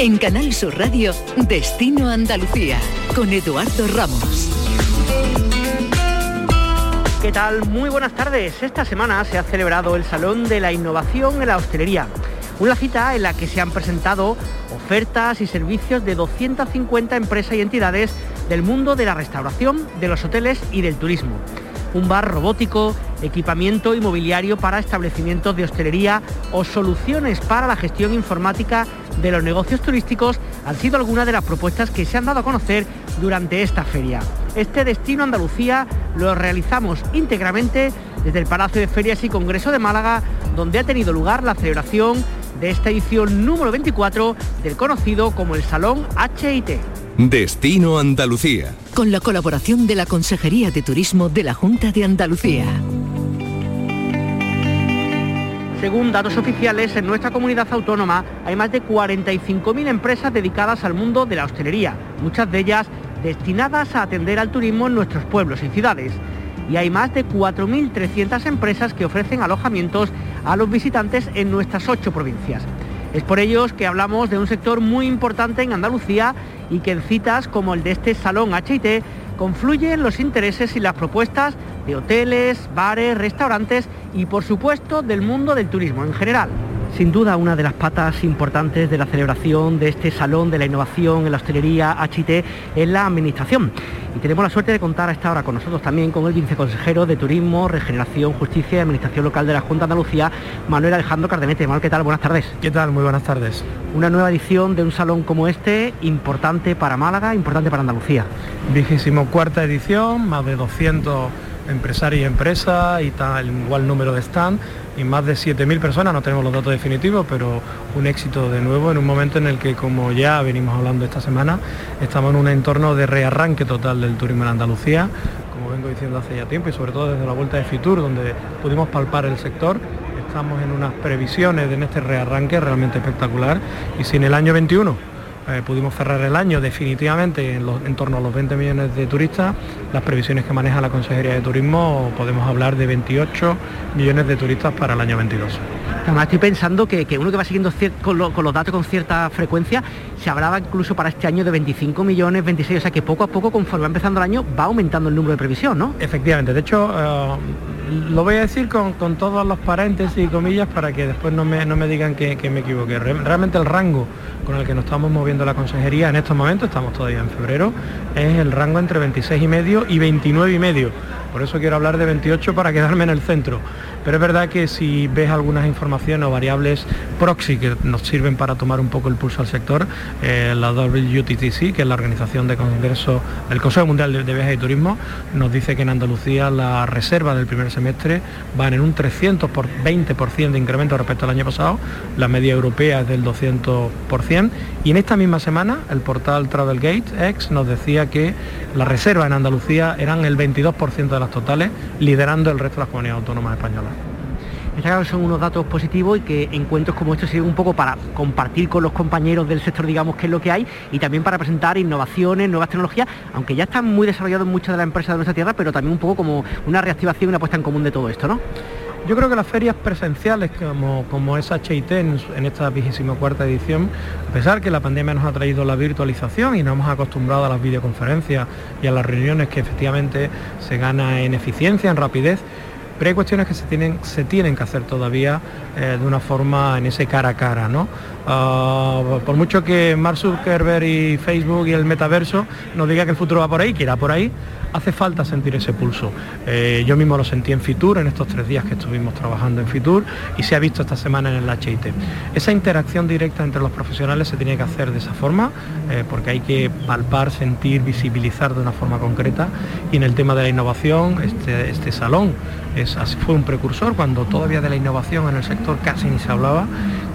En Canal Sur Radio, Destino Andalucía, con Eduardo Ramos. ¿Qué tal? Muy buenas tardes. Esta semana se ha celebrado el Salón de la Innovación en la Hostelería. Una cita en la que se han presentado ofertas y servicios de 250 empresas y entidades del mundo de la restauración, de los hoteles y del turismo un bar robótico, equipamiento inmobiliario para establecimientos de hostelería o soluciones para la gestión informática de los negocios turísticos han sido algunas de las propuestas que se han dado a conocer durante esta feria. Este destino Andalucía lo realizamos íntegramente desde el Palacio de Ferias y Congreso de Málaga, donde ha tenido lugar la celebración de esta edición número 24 del conocido como el Salón HIT. Destino Andalucía. Con la colaboración de la Consejería de Turismo de la Junta de Andalucía. Según datos oficiales, en nuestra comunidad autónoma hay más de 45.000 empresas dedicadas al mundo de la hostelería, muchas de ellas destinadas a atender al turismo en nuestros pueblos y ciudades. Y hay más de 4.300 empresas que ofrecen alojamientos a los visitantes en nuestras ocho provincias. Es por ello que hablamos de un sector muy importante en Andalucía y que en citas como el de este salón HIT confluyen los intereses y las propuestas de hoteles, bares, restaurantes y por supuesto del mundo del turismo en general. Sin duda una de las patas importantes de la celebración de este Salón de la Innovación en la Hostelería HIT es la Administración. Y tenemos la suerte de contar a esta hora con nosotros también con el viceconsejero de Turismo, Regeneración, Justicia y Administración Local de la Junta de Andalucía, Manuel Alejandro Cardenete. Manuel, ¿qué tal? Buenas tardes. ¿Qué tal? Muy buenas tardes. Una nueva edición de un salón como este, importante para Málaga, importante para Andalucía. Vigésimo cuarta edición, más de 200 empresarios y empresas y tal, igual número de stand y más de 7.000 personas, no tenemos los datos definitivos, pero un éxito de nuevo en un momento en el que, como ya venimos hablando esta semana, estamos en un entorno de rearranque total del turismo en Andalucía, como vengo diciendo hace ya tiempo, y sobre todo desde la vuelta de Fitur, donde pudimos palpar el sector. Estamos en unas previsiones en este rearranque realmente espectacular y sin el año 21 eh, pudimos cerrar el año definitivamente en, torno a los 20 millones de turistas. Las previsiones que maneja la Consejería de Turismo podemos hablar de 28 millones de turistas para el año 22. Además estoy pensando que, uno que va siguiendo con, los datos con cierta frecuencia, se hablaba incluso para este año de 25 millones, 26, o sea que poco a poco, conforme va empezando el año, va aumentando el número de previsión, ¿no? Efectivamente, de hecho, eh, lo voy a decir con, todos los paréntesis y comillas para que después no me, digan que, que me equivoqué. Realmente el rango con el que nos estamos moviendo la consejería en estos momentos, estamos todavía en febrero, es el rango entre 26 y medio y 29 y medio. Por eso quiero hablar de 28 para quedarme en el centro. Pero es verdad que si ves algunas informaciones o variables proxy que nos sirven para tomar un poco el pulso al sector, eh, la WTTC, que es la organización de congreso, el Consejo Mundial de, Viajes y Turismo, nos dice que en Andalucía la reserva del primer semestre van en un 320% de incremento respecto al año pasado, la media europea es del 200%, y en esta misma semana el portal Travelgate X nos decía que la reserva en Andalucía eran el 22% de las totales, liderando el resto de las comunidades autónomas españolas. Está son unos datos positivos y que encuentros como estos sirven un poco para compartir con los compañeros del sector, digamos, qué es lo que hay y también para presentar innovaciones, nuevas tecnologías, aunque ya están muy desarrollados muchas de las empresas de nuestra tierra, pero también un poco como una reactivación y una puesta en común de todo esto, ¿no? Yo creo que las ferias presenciales como, como es HIT en, esta vigésima cuarta edición, a pesar que la pandemia nos ha traído la virtualización y nos hemos acostumbrado a las videoconferencias y a las reuniones que efectivamente se gana en eficiencia, en rapidez, pero hay cuestiones que se tienen, se tienen que hacer todavía eh, de una forma en ese cara a cara, ¿no? Ah, por mucho que Mark Zuckerberg y Facebook y el metaverso nos diga que el futuro va por ahí, que irá por ahí, hace falta sentir ese pulso. Eh, yo mismo lo sentí en Fitur, en estos tres días que estuvimos trabajando en Fitur, y se ha visto esta semana en el HIT. Esa interacción directa entre los profesionales se tiene que hacer de esa forma, eh, porque hay que palpar, sentir, visibilizar de una forma concreta, y en el tema de la innovación, este, este salón fue un precursor cuando todavía de la innovación en el sector casi ni se hablaba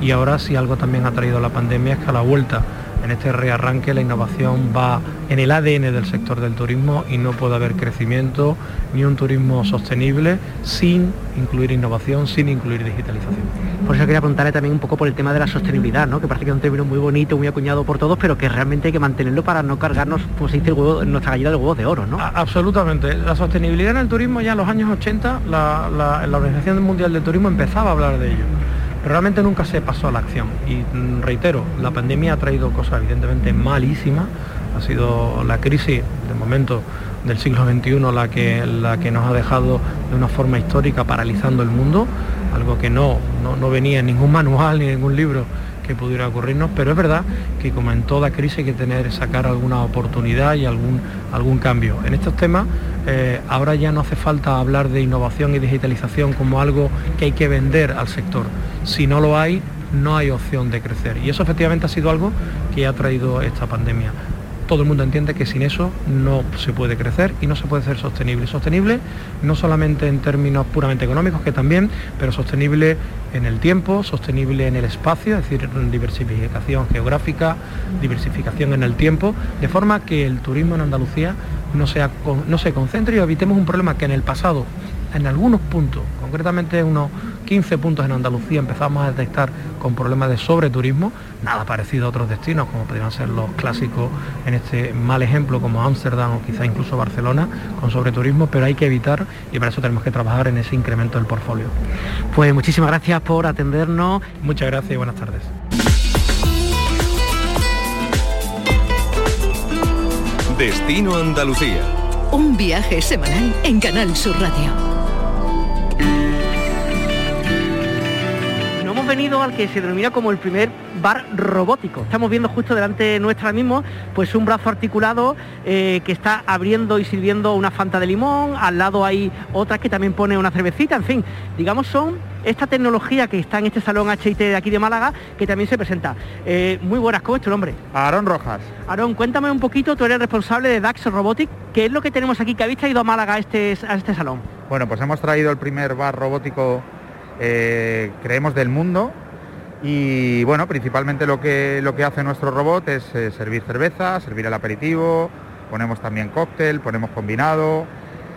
y ahora si algo también ha traído la pandemia es que a la vuelta en este rearranque la innovación va en el ADN del sector del turismo y no puede haber crecimiento ni un turismo sostenible sin incluir innovación, sin incluir digitalización. Por eso quería preguntarle también un poco por el tema de la sostenibilidad, ¿no? que parece que es un término muy bonito, muy acuñado por todos, pero que realmente hay que mantenerlo para no cargarnos, pues se dice, el huevo, nuestra gallina de huevos de oro. ¿no? absolutamente. La sostenibilidad en el turismo ya en los años 80, la, la Organización Mundial del Turismo empezaba a hablar de ello realmente nunca se pasó a la acción. Y mm, reitero, la pandemia ha traído cosas evidentemente malísimas. Ha sido la crisis, de momento, del siglo XXI la que, la que nos ha dejado de una forma histórica paralizando el mundo, algo que no, no, venía en ningún manual ni en ningún libro que pudiera ocurrirnos, pero es verdad que como en toda crisis hay que tener, sacar alguna oportunidad y algún, algún cambio. En estos temas eh, ahora ya no hace falta hablar de innovación y digitalización como algo que hay que vender al sector. Si no lo hay, no hay opción de crecer. Y eso efectivamente ha sido algo que ha traído esta pandemia todo el mundo entiende que sin eso no se puede crecer y no se puede ser sostenible. Sostenible no solamente en términos puramente económicos, que también, pero sostenible en el tiempo, sostenible en el espacio, es decir, diversificación geográfica, diversificación en el tiempo, de forma que el turismo en Andalucía no, sea, no se concentre y evitemos un problema que en el pasado, en algunos puntos, concretamente unos 15 puntos en Andalucía empezamos a detectar con problemas de sobreturismo, nada parecido a otros destinos como podrían ser los clásicos en este mal ejemplo como Ámsterdam o quizá incluso Barcelona con sobreturismo, pero hay que evitar y para eso tenemos que trabajar en ese incremento del portfolio. Pues muchísimas gracias por atendernos. Muchas gracias y buenas tardes. Destino Andalucía. Un viaje semanal en Canal Sur Radio. Venido al que se denomina como el primer bar robótico. Estamos viendo justo delante nuestra mismo pues un brazo articulado eh, que está abriendo y sirviendo una fanta de limón, al lado hay otra que también pone una cervecita, en fin, digamos son esta tecnología que está en este salón HIT de aquí de Málaga que también se presenta. Eh, muy buenas, ¿cómo es tu nombre? Aarón Rojas. Aarón, cuéntame un poquito, tú eres responsable de DAX Robotic, ¿qué es lo que tenemos aquí? que habéis traído a Málaga a este, a este salón? Bueno, pues hemos traído el primer bar robótico eh, creemos del mundo y bueno, principalmente lo que, lo que hace nuestro robot es eh, servir cerveza, servir el aperitivo, ponemos también cóctel, ponemos combinado,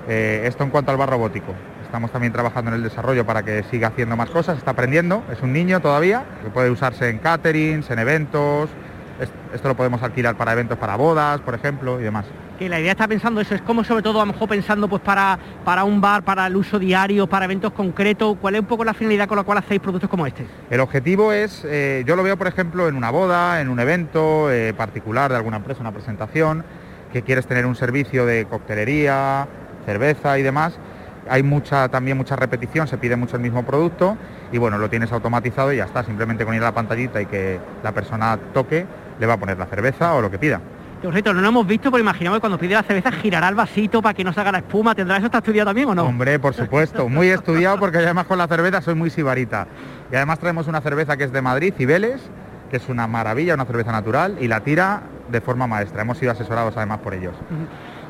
eh, esto en cuanto al bar robótico. Estamos también trabajando en el desarrollo para que siga haciendo más cosas, está aprendiendo, es un niño todavía, que puede usarse en caterings, en eventos, esto lo podemos alquilar para eventos para bodas, por ejemplo, y demás que la idea está pensando eso, es como sobre todo a lo mejor pensando pues para, para un bar, para el uso diario, para eventos concretos, ¿cuál es un poco la finalidad con la cual hacéis productos como este? El objetivo es, eh, yo lo veo por ejemplo en una boda, en un evento eh, particular de alguna empresa, una presentación, que quieres tener un servicio de coctelería, cerveza y demás, hay mucha, también mucha repetición, se pide mucho el mismo producto y bueno, lo tienes automatizado y ya está, simplemente con ir a la pantallita y que la persona toque, le va a poner la cerveza o lo que pida. Correcto, no lo hemos visto, pero imaginamos que cuando pide la cerveza girará el vasito para que no se haga la espuma. ¿Tendrá eso está estudiado también o no? Hombre, por supuesto, muy estudiado porque además con la cerveza soy muy sibarita. Y además traemos una cerveza que es de Madrid, Cibeles, que es una maravilla, una cerveza natural, y la tira de forma maestra. Hemos sido asesorados además por ellos.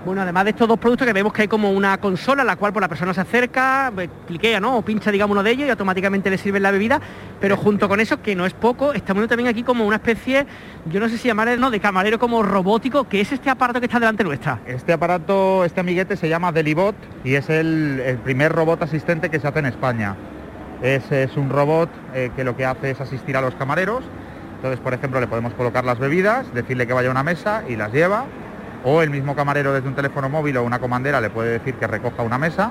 Bueno, además de estos dos productos que vemos que hay como una consola a la cual por pues, la persona se acerca, cliquea, ¿no? O pincha, digamos, uno de ellos y automáticamente le sirve la bebida. Pero junto con eso, que no es poco, estamos viendo también aquí como una especie, yo no sé si llamarle, ¿no? De camarero como robótico, que es este aparato que está delante nuestra. Este aparato, este amiguete se llama Delibot y es el, primer robot asistente que se hace en España. Es, es un robot eh, que lo que hace es asistir a los camareros. Entonces, por ejemplo, le podemos colocar las bebidas, decirle que vaya a una mesa y las lleva o el mismo camarero desde un teléfono móvil o una comandera le puede decir que recoja una mesa,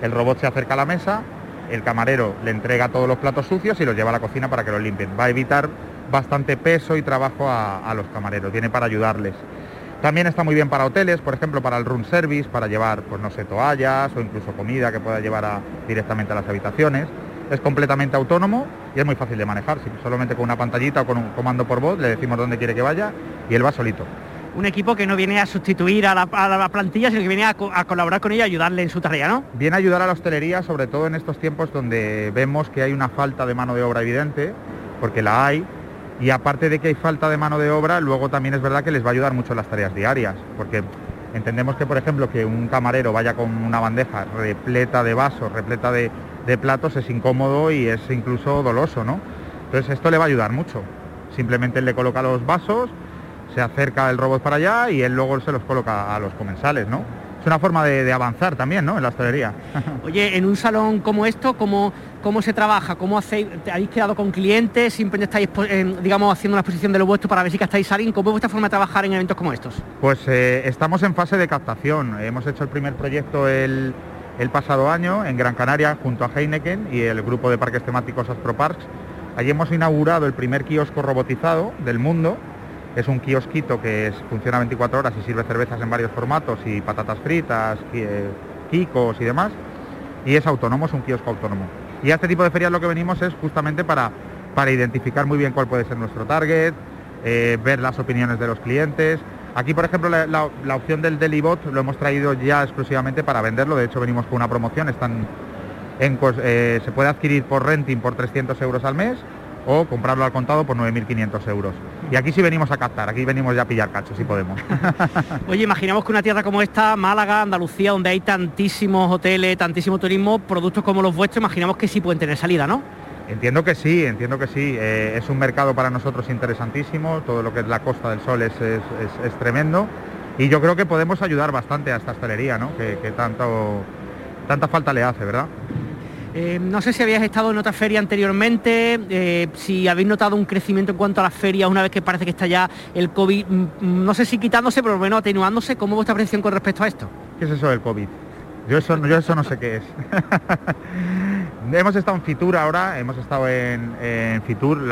el robot se acerca a la mesa, el camarero le entrega todos los platos sucios y los lleva a la cocina para que los limpien. Va a evitar bastante peso y trabajo a, los camareros, tiene para ayudarles. También está muy bien para hoteles, por ejemplo, para el room service, para llevar, pues no sé, toallas o incluso comida que pueda llevar directamente a las habitaciones. Es completamente autónomo y es muy fácil de manejar. solamente con una pantallita o con un comando por voz le decimos dónde quiere que vaya y él va solito un equipo que no viene a sustituir a la, plantilla, sino que viene a, colaborar con ella ayudarle en su tarea, ¿no? Viene a ayudar a la hostelería, sobre todo en estos tiempos donde vemos que hay una falta de mano de obra evidente, porque la hay, y aparte de que hay falta de mano de obra, luego también es verdad que les va a ayudar mucho en las tareas diarias, porque Entendemos que, por ejemplo, que un camarero vaya con una bandeja repleta de vasos, repleta de, platos, es incómodo y es incluso doloso, ¿no? Entonces esto le va a ayudar mucho. Simplemente le coloca los vasos, se acerca el robot para allá y él luego se los coloca a los comensales, ¿no? Es una forma de, avanzar también, ¿no? En la hostelería. Oye, en un salón como esto, ¿cómo, cómo se trabaja? ¿Cómo hacéis? ¿Habéis quedado con clientes? ¿Siempre estáis, digamos, haciendo una exposición de lo vuestro para ver si estáis alguien? ¿Cómo es vuestra forma de trabajar en eventos como estos? Pues eh, estamos en fase de captación. Hemos hecho el primer proyecto el, pasado año en Gran Canaria junto a Heineken y el grupo de parques temáticos Asproparks. Allí hemos inaugurado el primer kiosco robotizado del mundo es un kiosquito que funciona 24 horas y sirve cervezas en varios formatos y patatas fritas, kikos y demás. Y es autónomo, es un kiosco autónomo. Y a este tipo de ferias lo que venimos es justamente para, para identificar muy bien cuál puede ser nuestro target, eh, ver las opiniones de los clientes. Aquí, por ejemplo, la, opción del Delibot lo hemos traído ya exclusivamente para venderlo. De hecho, venimos con una promoción. Están en, eh, se puede adquirir por renting por 300 euros al mes o comprarlo al contado por 9.500 euros. Y aquí sí venimos a captar, aquí venimos ya a pillar cachos si podemos. Oye, imaginamos que una tierra como esta, Málaga, Andalucía, donde hay tantísimos hoteles, tantísimo turismo, productos como los vuestros, imaginamos que sí pueden tener salida, ¿no? Entiendo que sí, entiendo que sí. Eh, es un mercado para nosotros interesantísimo, todo lo que es la Costa del Sol es, tremendo y yo creo que podemos ayudar bastante a esta hostelería, ¿no? que, que tanto, tanta falta le hace, ¿verdad? Eh, no sé si habías estado en otra feria anteriormente, eh, si habéis notado un crecimiento en cuanto a las ferias una vez que parece que está ya el COVID, mm, mm, no sé si quitándose, pero menos atenuándose. ¿Cómo vuestra percepción con respecto a esto? ¿Qué es eso del COVID? Yo eso, yo eso no sé qué es. hemos estado en Fitur ahora, hemos estado en, Fitur,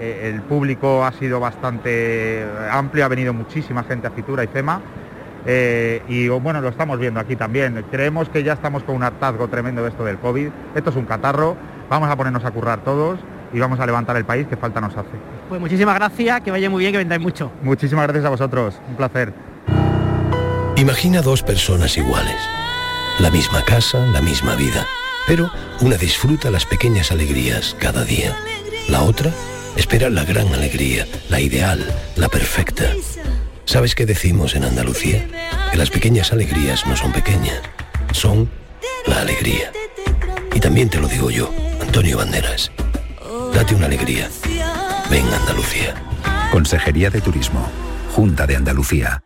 eh, el público ha sido bastante amplio, ha venido muchísima gente a Fitur y FEMA eh, y bueno, lo estamos viendo aquí también. Creemos que ya estamos con un hartazgo tremendo de esto del COVID. Esto es un catarro, vamos a ponernos a currar todos y vamos a levantar el país que falta nos hace. Pues muchísimas gracias, que vaya muy bien, que vendáis mucho. Muchísimas gracias a vosotros, un placer. Imagina dos personas iguales, la misma casa, la misma vida, pero una disfruta las pequeñas alegrías cada día, la otra espera la gran alegría, la ideal, la perfecta. ¿Sabes qué decimos en Andalucía? Que las pequeñas alegrías no son pequeñas, son la alegría. Y también te lo digo yo, Antonio Banderas. Date una alegría. Ven Andalucía. Consejería de Turismo, Junta de Andalucía.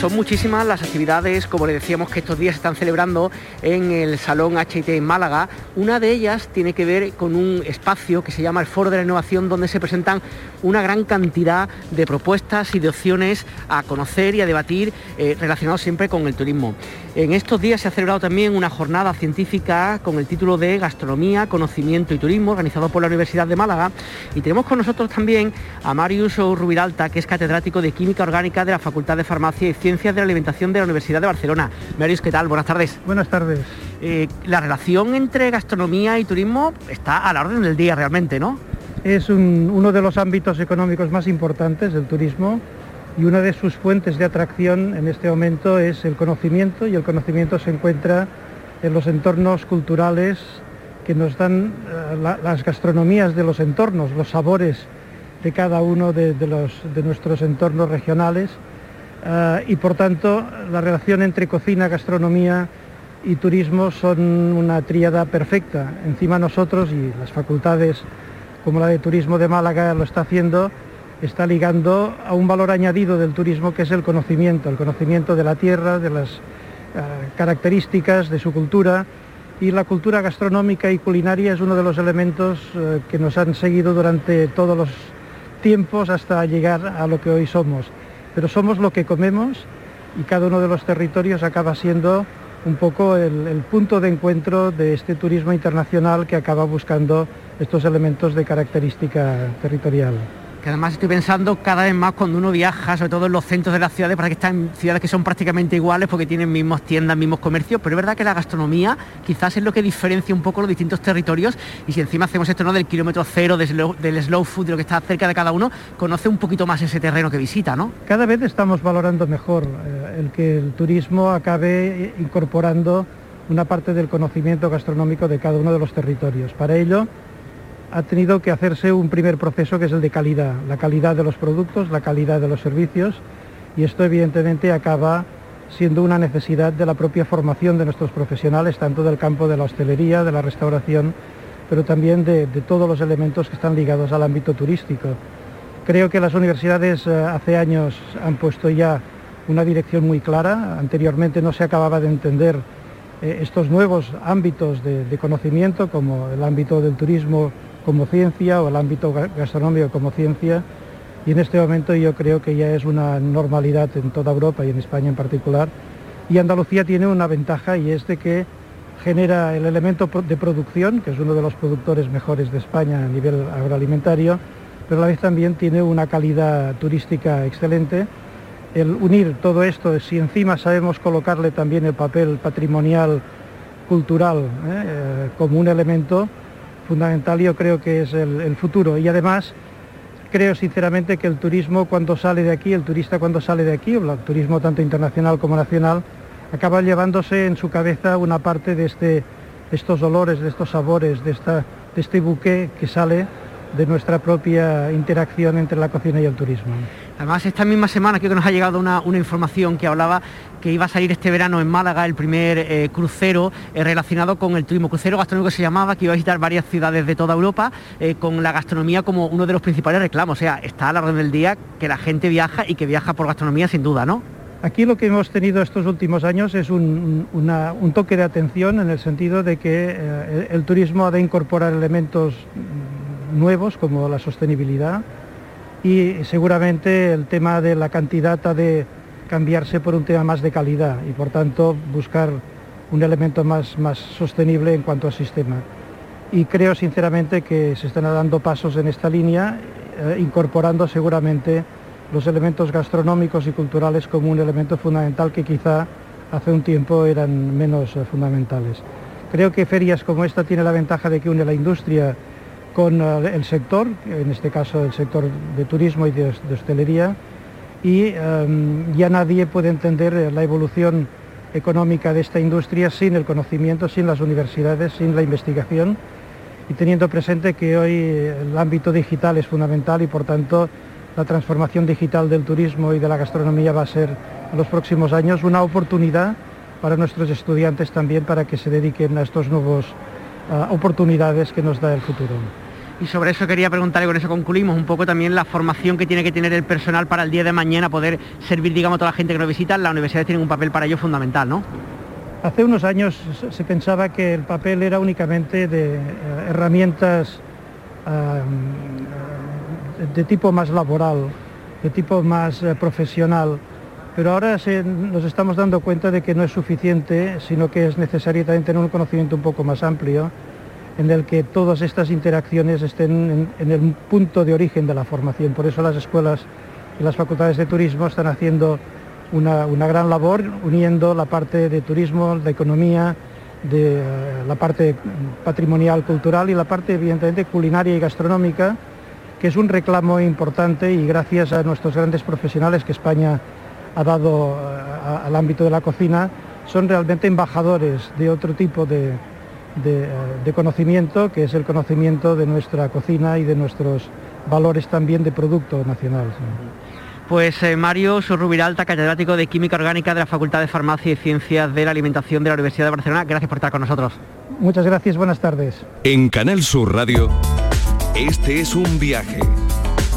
Son muchísimas las actividades, como le decíamos, que estos días se están celebrando en el Salón HIT en Málaga. Una de ellas tiene que ver con un espacio que se llama el Foro de la Innovación, donde se presentan una gran cantidad de propuestas y de opciones a conocer y a debatir eh, relacionados siempre con el turismo. En estos días se ha celebrado también una jornada científica con el título de Gastronomía, Conocimiento y Turismo, organizado por la Universidad de Málaga. Y tenemos con nosotros también a Marius Rubiralta, que es catedrático de Química Orgánica de la Facultad de Farmacia y Ciencias de la Alimentación de la Universidad de Barcelona. Marius, ¿qué tal? Buenas tardes. Buenas tardes. Eh, la relación entre gastronomía y turismo está a la orden del día realmente, ¿no? Es uno de los ámbitos económicos más importantes del turismo y una de sus fuentes de atracción en este momento es el conocimiento y el conocimiento se encuentra en los entornos culturales que nos dan eh, las gastronomías de los entornos, los sabores de cada uno de, nuestros entornos regionales eh, y por tanto la relación entre cocina, gastronomía y turismo son una tríada perfecta. Encima nosotros y las facultades como la de Turismo de Málaga lo está haciendo, está ligando a un valor añadido del turismo que es el conocimiento, el conocimiento de la tierra, de las eh, características de su cultura y la cultura gastronómica y culinaria es uno de los elementos eh, que nos han seguido durante todos los tiempos hasta llegar a lo que hoy somos. Pero somos lo que comemos y cada uno de los territorios acaba siendo un poco el punto de encuentro de este turismo internacional que acaba buscando estos elementos de característica territorial que además estoy pensando cada vez más cuando uno viaja, sobre todo en los centros de las ciudades, para que están ciudades que son prácticamente iguales porque tienen mismas tiendas, mismos comercios, pero es verdad que la gastronomía quizás es lo que diferencia un poco los distintos territorios y si encima hacemos esto ¿no? del kilómetro cero, del slow, food, de lo que está cerca de cada uno, conoce un poquito más ese terreno que visita, ¿no? Cada vez estamos valorando mejor eh, el que el turismo acabe incorporando una parte del conocimiento gastronómico de cada uno de los territorios. Para ello, ha tenido que hacerse un primer proceso que es el de calidad, la calidad de los productos, la calidad de los servicios y esto evidentemente acaba siendo una necesidad de la propia formación de nuestros profesionales, tanto del campo de la hostelería, de la restauración, pero también de, todos los elementos que están ligados al ámbito turístico. Creo que las universidades eh, hace años han puesto ya una dirección muy clara. Anteriormente no se acababa de entender eh, estos nuevos ámbitos de, conocimiento, como el ámbito del turismo como ciencia o el ámbito gastronómico como ciencia. Y en este momento yo creo que ya es una normalidad en toda Europa y en España en particular. Y Andalucía tiene una ventaja y es de que genera el elemento de producción, que es uno de los productores mejores de España a nivel agroalimentario, pero a la vez también tiene una calidad turística excelente el unir todo esto, si encima sabemos colocarle también el papel patrimonial, cultural, ¿eh? Eh, como un elemento fundamental, yo creo que es el, futuro. Y además, creo sinceramente que el turismo cuando sale de aquí, el turista cuando sale de aquí, el turismo tanto internacional como nacional, acaba llevándose en su cabeza una parte de, este, de estos olores, de estos sabores, de, esta, de este buque que sale de nuestra propia interacción entre la cocina y el turismo. Además, esta misma semana creo que nos ha llegado una, información que hablaba que iba a salir este verano en Málaga el primer eh, crucero eh, relacionado con el turismo, crucero gastronómico que se llamaba, que iba a visitar varias ciudades de toda Europa, eh, con la gastronomía como uno de los principales reclamos. O sea, está a la orden del día que la gente viaja y que viaja por gastronomía sin duda, ¿no? Aquí lo que hemos tenido estos últimos años es un, toque de atención en el sentido de que el turismo ha de incorporar elementos nuevos como la sostenibilidad y seguramente el tema de la cantidad de cambiarse por un tema más de calidad y por tanto buscar un elemento más, más sostenible en cuanto al sistema. Y creo sinceramente que se están dando pasos en esta línea, eh, incorporando seguramente los elementos gastronómicos y culturales como un elemento fundamental que quizá hace un tiempo eran menos eh, fundamentales. Creo que ferias como esta tiene la ventaja de que une la industria con eh, el sector, en este caso el sector de turismo y de, hostelería, y em, ya nadie puede entender eh, la evolución económica de esta industria sin el conocimiento, sin las universidades, sin la investigación y teniendo presente que hoy el ámbito digital es fundamental y por tanto la transformación digital del turismo y de la gastronomía va a ser en los próximos años una oportunidad para nuestros estudiantes también para que se dediquen a estas nuevas eh, oportunidades que nos da el futuro. Y sobre eso quería preguntarle, con eso concluimos, un poco también la formación que tiene que tener el personal para el día de mañana poder servir, digamos, a toda la gente que nos visita. Las universidades tienen un papel para ello fundamental, ¿no? Hace unos años se pensaba que el papel era únicamente de eh, herramientas de tipo más laboral, de tipo más eh, profesional, pero ahora nos estamos dando cuenta de que no es suficiente, sino que es necesario también tener un conocimiento un poco más amplio en el que todas estas interacciones estén en, el punto de origen de la formación. Por eso las escuelas y las facultades de turismo están haciendo una, gran labor uniendo la parte de turismo, de economía, de eh, la parte patrimonial, cultural y la parte evidentemente culinaria y gastronómica, que es un reclamo importante y gracias a nuestros grandes profesionales que España ha dado eh, al ámbito de la cocina, son realmente embajadores de otro tipo de, de, conocimiento, que es el conocimiento de nuestra cocina y de nuestros valores también de producto nacional. Pues eh, Mario Surrubiralta, catedrático de Química Orgánica de la Facultad de Farmacia y Ciencias de la Alimentación de la Universidad de Barcelona, gracias por estar con nosotros. Muchas gracias, buenas tardes. En Canal Sur Radio, este es un viaje.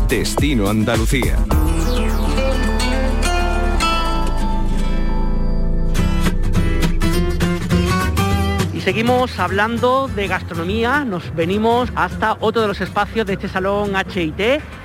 Destino Andalucía. Seguimos hablando de gastronomía, nos venimos hasta otro de los espacios de este salón HIT,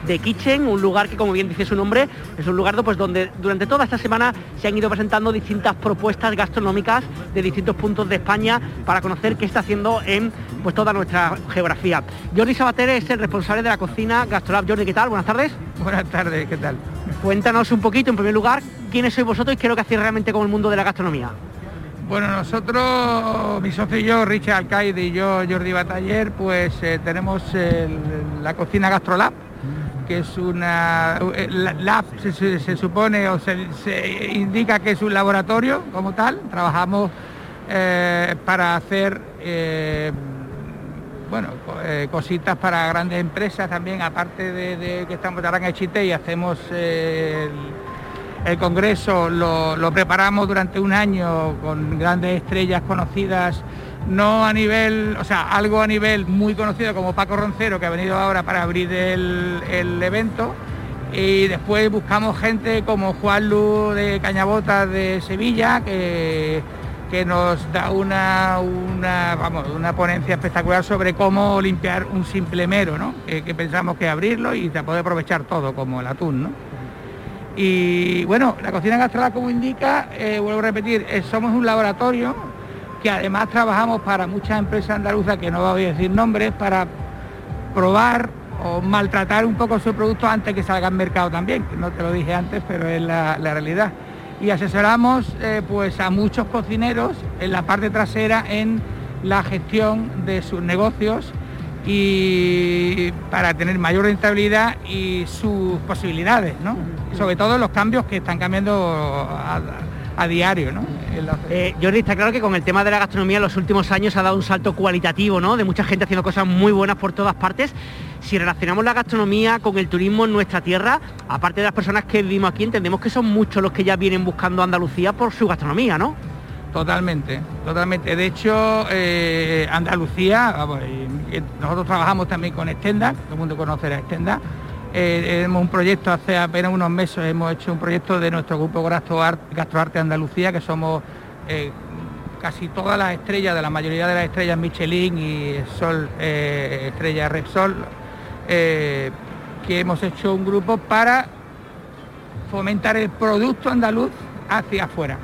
de Kitchen, un lugar que como bien dice su nombre, es un lugar pues, donde durante toda esta semana se han ido presentando distintas propuestas gastronómicas de distintos puntos de España para conocer qué está haciendo en pues, toda nuestra geografía. Jordi Sabater es el responsable de la cocina Gastrolab. Jordi, ¿qué tal? Buenas tardes. Buenas tardes, ¿qué tal? Cuéntanos un poquito, en primer lugar, quiénes sois vosotros y qué es lo que hacéis realmente con el mundo de la gastronomía. Bueno, nosotros, mi socio y yo, Richard Alcaide y yo, Jordi Bataller, pues eh, tenemos la cocina Gastrolab, que es una... Eh, lab se, supone o se, indica que es un laboratorio como tal. Trabajamos eh, para hacer bueno, eh, cositas para grandes empresas también, aparte de, que estamos en Chite y hacemos el, congreso, lo, preparamos durante un año con grandes estrellas conocidas, no a nivel, o sea, algo a nivel muy conocido como Paco Roncero, que ha venido ahora para abrir el, el evento, y después buscamos gente como Juan Luz de Cañabotas de Sevilla, que que nos da una, una, vamos, una ponencia espectacular sobre cómo limpiar un simple mero, ¿no? que, pensamos que abrirlo y se puede aprovechar todo, como el atún. ¿no? Y bueno, la cocina gastronómica, como indica, eh, vuelvo a repetir, eh, somos un laboratorio que además trabajamos para muchas empresas andaluzas, que no voy a decir nombres, para probar o maltratar un poco su producto antes que salga al mercado también, que no te lo dije antes, pero es la realidad. Y asesoramos eh, pues a muchos cocineros en la parte trasera en la gestión de sus negocios y para tener mayor rentabilidad y sus posibilidades, ¿no? Sobre todo los cambios que están cambiando a, diario, ¿no? Eh, Jordi, está claro que con el tema de la gastronomía en los últimos años ha dado un salto cualitativo, ¿no? De mucha gente haciendo cosas muy buenas por todas partes si relacionamos la gastronomía con el turismo en nuestra tierra, aparte de las personas que vivimos aquí, entendemos que son muchos los que ya vienen buscando Andalucía por su gastronomía, ¿no? Totalmente, totalmente. De hecho, eh, Andalucía, nosotros trabajamos también con Estenda, todo el mundo conoce la Estenda. Eh, tenemos un proyecto, hace apenas unos meses hemos hecho un proyecto de nuestro grupo Gastroarte Andalucía, que somos eh, casi todas las estrellas, de la mayoría de las estrellas Michelin y Sol, estrella Repsol, eh, que hemos hecho un grupo para fomentar el producto andaluz hacia afuera.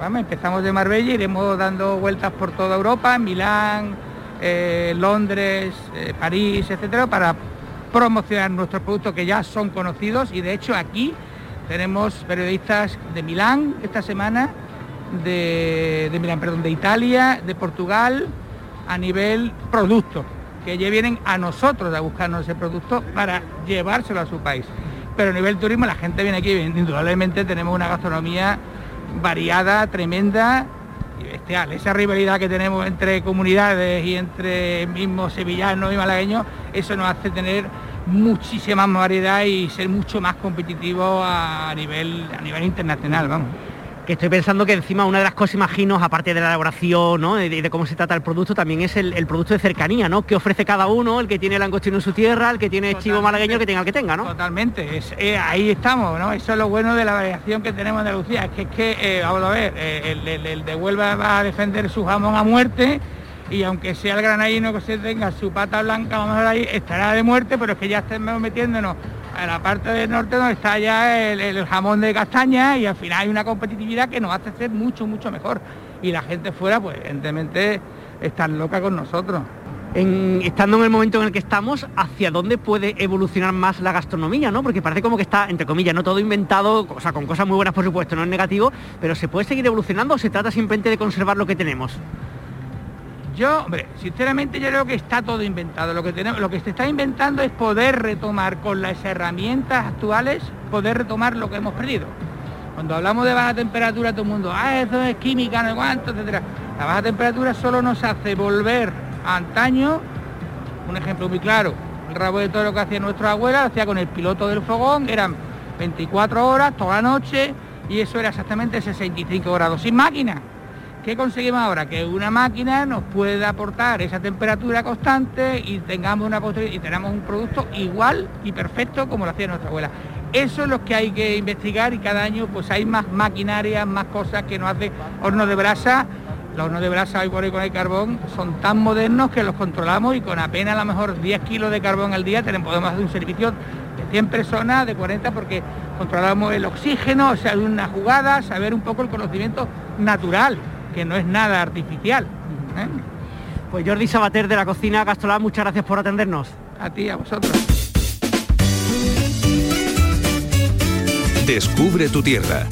Empezamos de Marbella, iremos dando vueltas por toda Europa, Milán, eh, Londres, eh, París, etcétera, para promocionar nuestros productos que ya son conocidos y de hecho aquí tenemos periodistas de Milán esta semana, de, de Milán, perdón, de Italia, de Portugal, a nivel producto que ya vienen a nosotros a buscarnos ese producto para llevárselo a su país. Pero a nivel turismo la gente viene aquí, indudablemente tenemos una gastronomía variada, tremenda y bestial. Esa rivalidad que tenemos entre comunidades y entre mismos sevillanos y malagueños, eso nos hace tener muchísima más variedad y ser mucho más competitivo a nivel, a nivel internacional, vamos que estoy pensando que encima una de las cosas imaginos, aparte de la elaboración ¿no? y de, cómo se trata el producto, también es el, producto de cercanía, ¿no? Que ofrece cada uno, el que tiene el angostino en su tierra, el que tiene chivo malagueño, el que tenga el que tenga, ¿no? Totalmente, eh, ahí estamos, ¿no? Eso es lo bueno de la variación que tenemos en Andalucía, es que, es que eh, vamos a ver, eh, el, de Huelva va a defender su jamón a muerte y aunque sea el granadino que se tenga su pata blanca, vamos a ver ahí, estará de muerte, pero es que ya estamos metiéndonos en la parte del norte donde está ya el, jamón de castaña y al final hay una competitividad que nos hace ser mucho, mucho mejor. Y la gente fuera, pues evidentemente, está loca con nosotros. estando en el momento en el que estamos, ¿hacia dónde puede evolucionar más la gastronomía? ¿no? Porque parece como que está, entre comillas, no todo inventado, o sea, con cosas muy buenas por supuesto, no es negativo, pero ¿se puede seguir evolucionando o se trata simplemente de conservar lo que tenemos? Yo, hombre, sinceramente yo creo que está todo inventado. Lo que, tenemos, lo que se está inventando es poder retomar con las herramientas actuales, poder retomar lo que hemos perdido. Cuando hablamos de baja temperatura, todo el mundo, ah, eso es química, no cuánto, etcétera. La baja temperatura solo nos hace volver a antaño, un ejemplo muy claro, el rabo de todo lo que hacía nuestra abuela, hacía con el piloto del fogón, eran 24 horas, toda la noche, y eso era exactamente 65 grados, sin máquina. ¿Qué conseguimos ahora? Que una máquina nos pueda aportar esa temperatura constante y tengamos una y tenemos un producto igual y perfecto como lo hacía nuestra abuela. Eso es lo que hay que investigar y cada año pues hay más maquinarias, más cosas que nos hacen hornos de brasa. Los hornos de brasa hoy por hoy con el carbón son tan modernos que los controlamos y con apenas a lo mejor 10 kilos de carbón al día tenemos, podemos hacer un servicio de 100 personas, de 40, porque controlamos el oxígeno, o sea, una jugada, saber un poco el conocimiento natural que no es nada artificial. ¿eh? Pues Jordi Sabater de la cocina Gastrolab, muchas gracias por atendernos. A ti, a vosotros. Descubre tu tierra.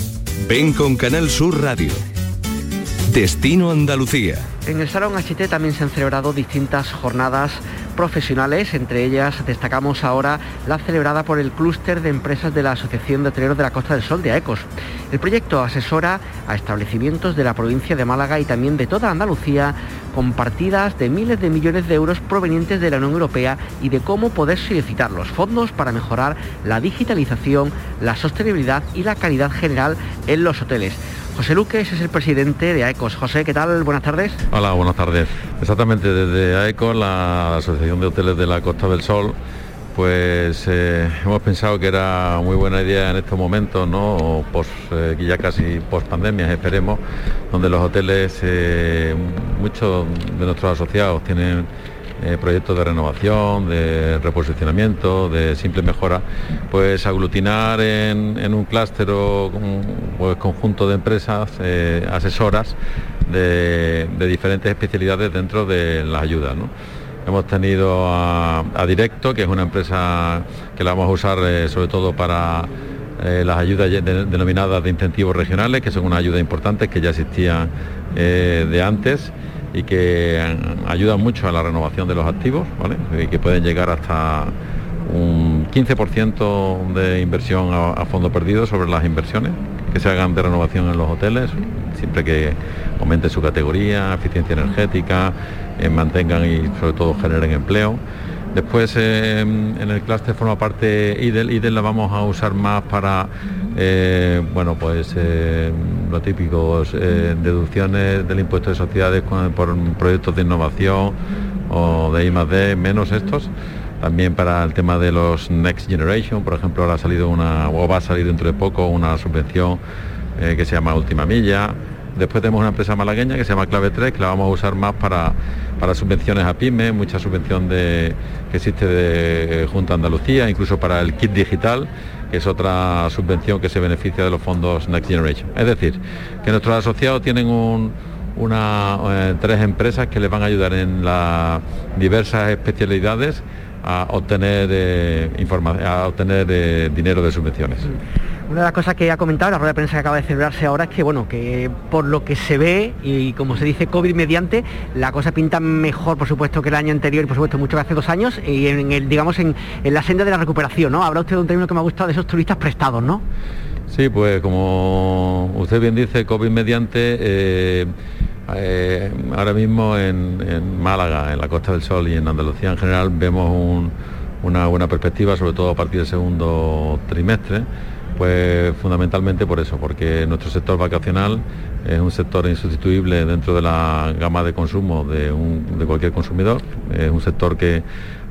Ven con Canal Sur Radio. Destino Andalucía. En el Salón HT también se han celebrado distintas jornadas profesionales, entre ellas destacamos ahora la celebrada por el clúster de empresas de la Asociación de Hoteleros de la Costa del Sol de AECOS. El proyecto asesora a establecimientos de la provincia de Málaga y también de toda Andalucía compartidas de miles de millones de euros provenientes de la Unión Europea y de cómo poder solicitar los fondos para mejorar la digitalización, la sostenibilidad y la calidad general en los hoteles. José Luque es el presidente de AECOS. José, ¿qué tal? Buenas tardes. Hola, buenas tardes. Exactamente, desde AECOS, la Asociación de Hoteles de la Costa del Sol, pues eh, hemos pensado que era muy buena idea en estos momentos, ¿no? Post, eh, ya casi post pandemia, esperemos, donde los hoteles, eh, muchos de nuestros asociados tienen proyectos de renovación, de reposicionamiento, de simple mejora, pues aglutinar en, un clúster o un conjunto de empresas asesoras de, diferentes especialidades dentro de las ayudas. Hemos tenido a, Directo, que es una empresa que la vamos a usar eh, sobre todo para eh, las ayudas denominadas de incentivos regionales, que son una ayuda importante que ya existían eh, de antes y que ayudan mucho a la renovación de los activos, y que pueden llegar hasta un 15% de inversión a, fondo perdido sobre las inversiones que se hagan de renovación en los hoteles, siempre que aumente su categoría, eficiencia energética, eh, mantengan y sobre todo generen empleo. Después eh, en el clúster forma parte IDEL, IDEL la vamos a usar más para eh, bueno pues lo típico, deducciones del impuesto de sociedades por proyectos de innovación o de I menos estos. También para el tema de los Next Generation, por ejemplo, ahora ha salido una, o va a salir dentro de poco una subvención que se llama Última Milla. Después tenemos una empresa malagueña que se llama Clave 3, que la vamos a usar más para, para subvenciones a pymes, mucha subvención de, que existe de Junta Andalucía, incluso para el kit digital, que es otra subvención que se beneficia de los fondos Next Generation. Es decir, que nuestros asociados tienen una, eh, tres empresas que les van a ayudar en las diversas especialidades a obtener, eh, a obtener eh, dinero de subvenciones. Una de las cosas que ha comentado la rueda de prensa que acaba de celebrarse ahora es que, bueno, que por lo que se ve y como se dice COVID mediante, la cosa pinta mejor, por supuesto, que el año anterior y por supuesto mucho que hace dos años y en el, digamos, en, la senda de la recuperación, ¿no? Habla usted de un término que me ha gustado de esos turistas prestados, ¿no? Sí, pues como usted bien dice, COVID mediante, eh, eh, ahora mismo en, Málaga, en la Costa del Sol y en Andalucía en general vemos una buena perspectiva, sobre todo a partir del segundo trimestre pues fundamentalmente por eso, porque nuestro sector vacacional es un sector insustituible dentro de la gama de consumo de, cualquier consumidor. Es un sector que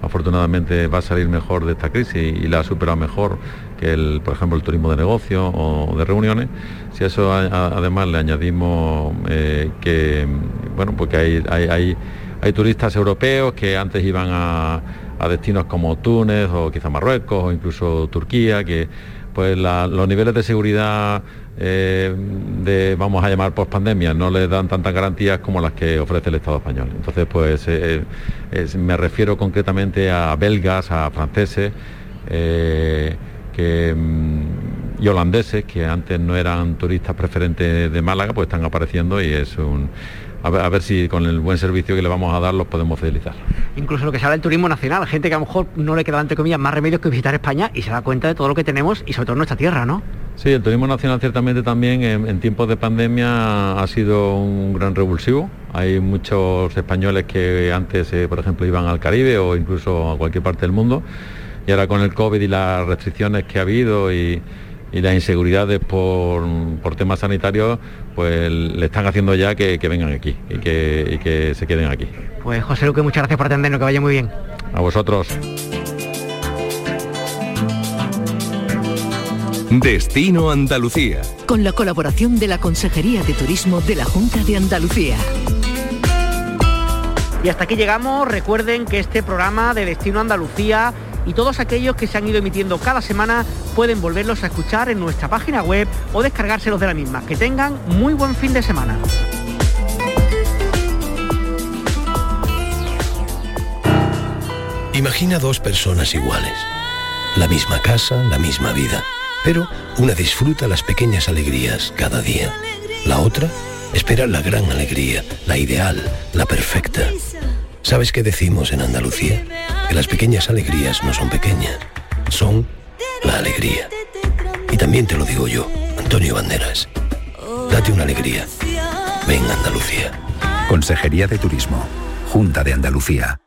afortunadamente va a salir mejor de esta crisis y la ha mejor que el, por ejemplo, el turismo de negocio o de reuniones. Si a eso además le añadimos eh, que bueno, porque hay, hay, hay, turistas europeos que antes iban a, a destinos como Túnez o quizá Marruecos o incluso Turquía, que pues los niveles de seguridad eh, de, vamos a llamar, post pandemia, no les dan tantas garantías como las que ofrece el Estado español. Entonces, pues eh, me refiero concretamente a belgas, a franceses eh, mm, y holandeses, que antes no eran turistas preferentes de Málaga, pues están apareciendo y es un a ver, si con el buen servicio que le vamos a dar los podemos fidelizar. Incluso lo que se habla del turismo nacional, gente que a lo mejor no le queda, entre comillas, más remedios que visitar España y se da cuenta de todo lo que tenemos y sobre todo nuestra tierra, ¿no? Sí, el turismo nacional ciertamente también en, tiempos de pandemia ha sido un gran revulsivo. Hay muchos españoles que antes, eh, por ejemplo, iban al Caribe o incluso a cualquier parte del mundo y ahora con el COVID y las restricciones que ha habido y y las inseguridades por, temas sanitarios, pues le están haciendo ya que, vengan aquí y que, que se queden aquí. Pues José Luque, muchas gracias por atendernos, que vaya muy bien. A vosotros. Destino Andalucía. Con la colaboración de la Consejería de Turismo de la Junta de Andalucía. Y hasta aquí llegamos. Recuerden que este programa de Destino Andalucía y todos aquellos que se han ido emitiendo cada semana pueden volverlos a escuchar en nuestra página web o descargárselos de la misma. Que tengan muy buen fin de semana. Imagina dos personas iguales. La misma casa, la misma vida. Pero una disfruta las pequeñas alegrías cada día. La otra espera la gran alegría, la ideal, la perfecta. ¿Sabes qué decimos en Andalucía? Que las pequeñas alegrías no son pequeñas, son la alegría. Y también te lo digo yo, Antonio Banderas. Date una alegría. Ven Andalucía. Consejería de Turismo, Junta de Andalucía.